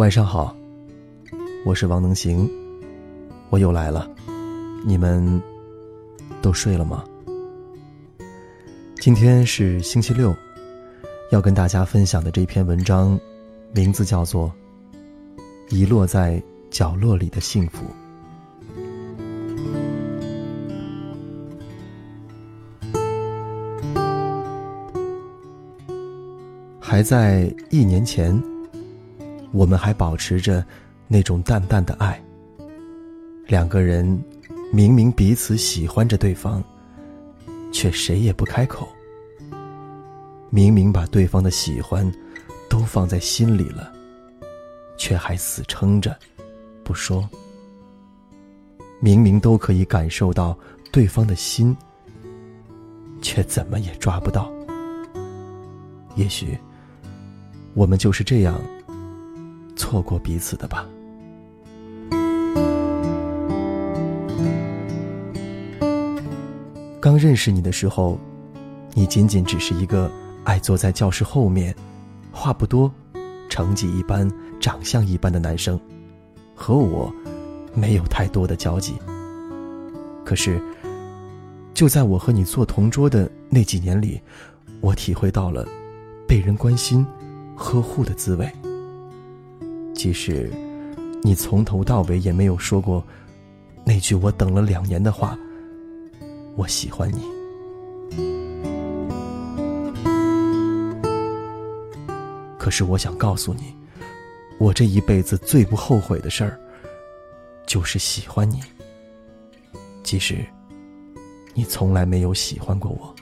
晚上好，我是王能行，我又来了，你们都睡了吗？今天是星期六，要跟大家分享的这篇文章，名字叫做《遗落在角落里的幸福》。还在一年前，我们还保持着那种淡淡的爱。两个人明明彼此喜欢着对方，却谁也不开口。明明把对方的喜欢都放在心里了，却还死撑着不说。明明都可以感受到对方的心，却怎么也抓不到。也许。我们就是这样错过彼此的吧。刚认识你的时候，你仅仅只是一个爱坐在教室后面、话不多、成绩一般、长相一般的男生，和我没有太多的交集。可是，就在我和你做同桌的那几年里，我体会到了被人关心。呵护的滋味。即使你从头到尾也没有说过那句我等了两年的话，我喜欢你。可是我想告诉你，我这一辈子最不后悔的事儿，就是喜欢你。即使你从来没有喜欢过我，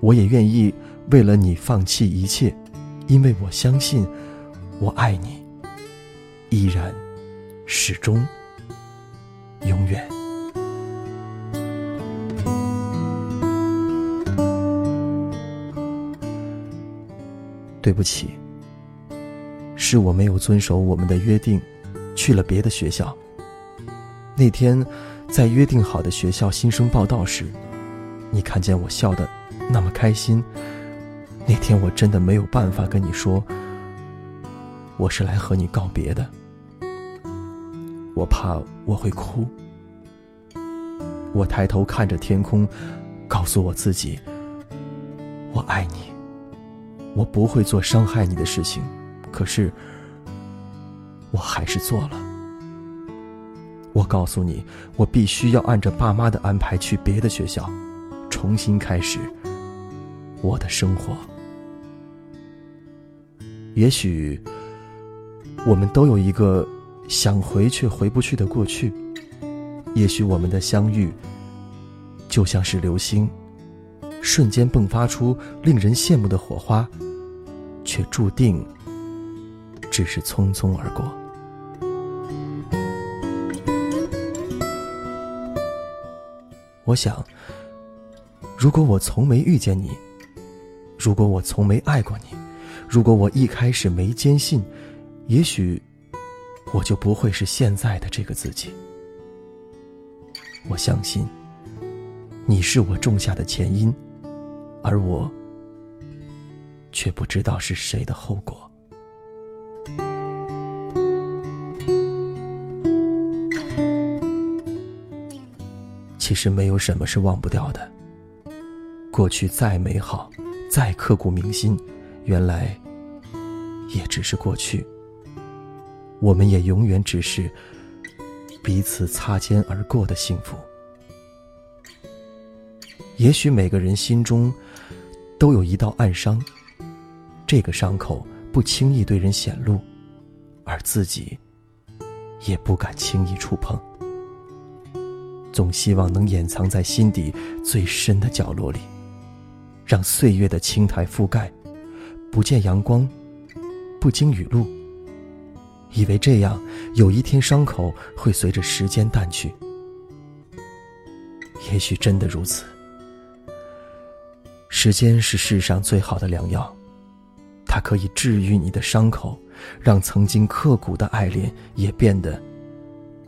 我也愿意。为了你放弃一切，因为我相信，我爱你，依然，始终，永远。对不起，是我没有遵守我们的约定，去了别的学校。那天，在约定好的学校新生报道时，你看见我笑的那么开心。那天我真的没有办法跟你说，我是来和你告别的。我怕我会哭。我抬头看着天空，告诉我自己，我爱你，我不会做伤害你的事情。可是，我还是做了。我告诉你，我必须要按照爸妈的安排去别的学校，重新开始我的生活。也许，我们都有一个想回却回不去的过去。也许我们的相遇，就像是流星，瞬间迸发出令人羡慕的火花，却注定只是匆匆而过。我想，如果我从没遇见你，如果我从没爱过你。如果我一开始没坚信，也许我就不会是现在的这个自己。我相信你是我种下的前因，而我却不知道是谁的后果。其实没有什么是忘不掉的，过去再美好，再刻骨铭心。原来，也只是过去。我们也永远只是彼此擦肩而过的幸福。也许每个人心中都有一道暗伤，这个伤口不轻易对人显露，而自己也不敢轻易触碰。总希望能掩藏在心底最深的角落里，让岁月的青苔覆盖。不见阳光，不经雨露。以为这样，有一天伤口会随着时间淡去。也许真的如此。时间是世上最好的良药，它可以治愈你的伤口，让曾经刻骨的爱恋也变得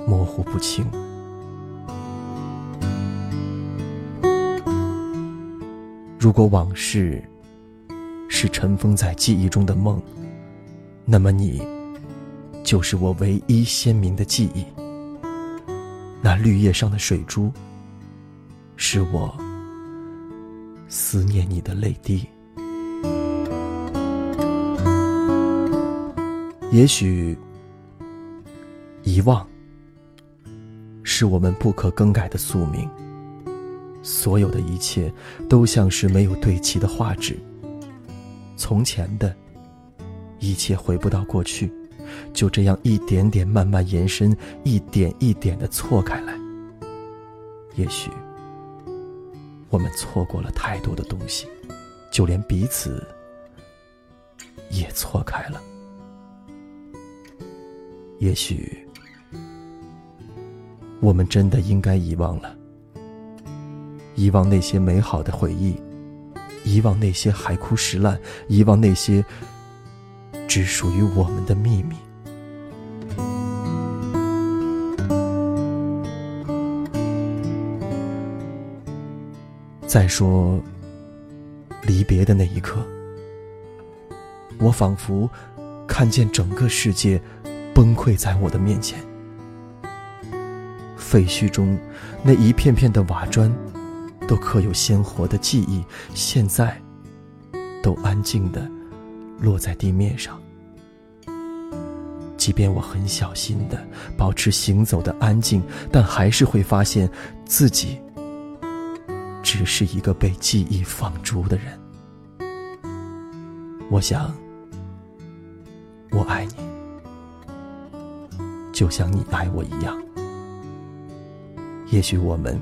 模糊不清。如果往事。是尘封在记忆中的梦，那么你，就是我唯一鲜明的记忆。那绿叶上的水珠，是我思念你的泪滴。也许，遗忘是我们不可更改的宿命。所有的一切都像是没有对齐的画纸。从前的一切回不到过去，就这样一点点慢慢延伸，一点一点的错开来。也许我们错过了太多的东西，就连彼此也错开了。也许，我们真的应该遗忘了，遗忘那些美好的回忆，遗忘那些海枯石烂，遗忘那些只属于我们的秘密。再说，离别的那一刻，我仿佛看见整个世界。崩溃在我的面前，废墟中那一片片的瓦砖，都刻有鲜活的记忆，现在都安静的落在地面上。即便我很小心的保持行走的安静，但还是会发现自己只是一个被记忆放逐的人。我想，我爱你。就像你爱我一样，也许我们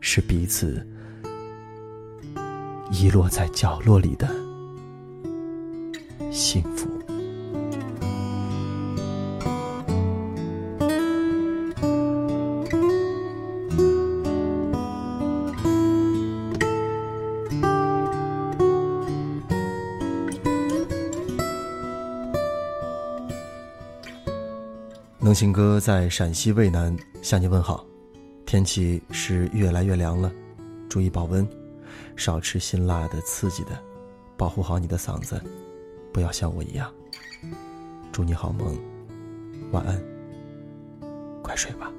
是彼此遗落在角落里的幸福。能行哥在陕西渭南向你问好，天气是越来越凉了，注意保温，少吃辛辣的、刺激的，保护好你的嗓子，不要像我一样。祝你好梦，晚安，快睡吧。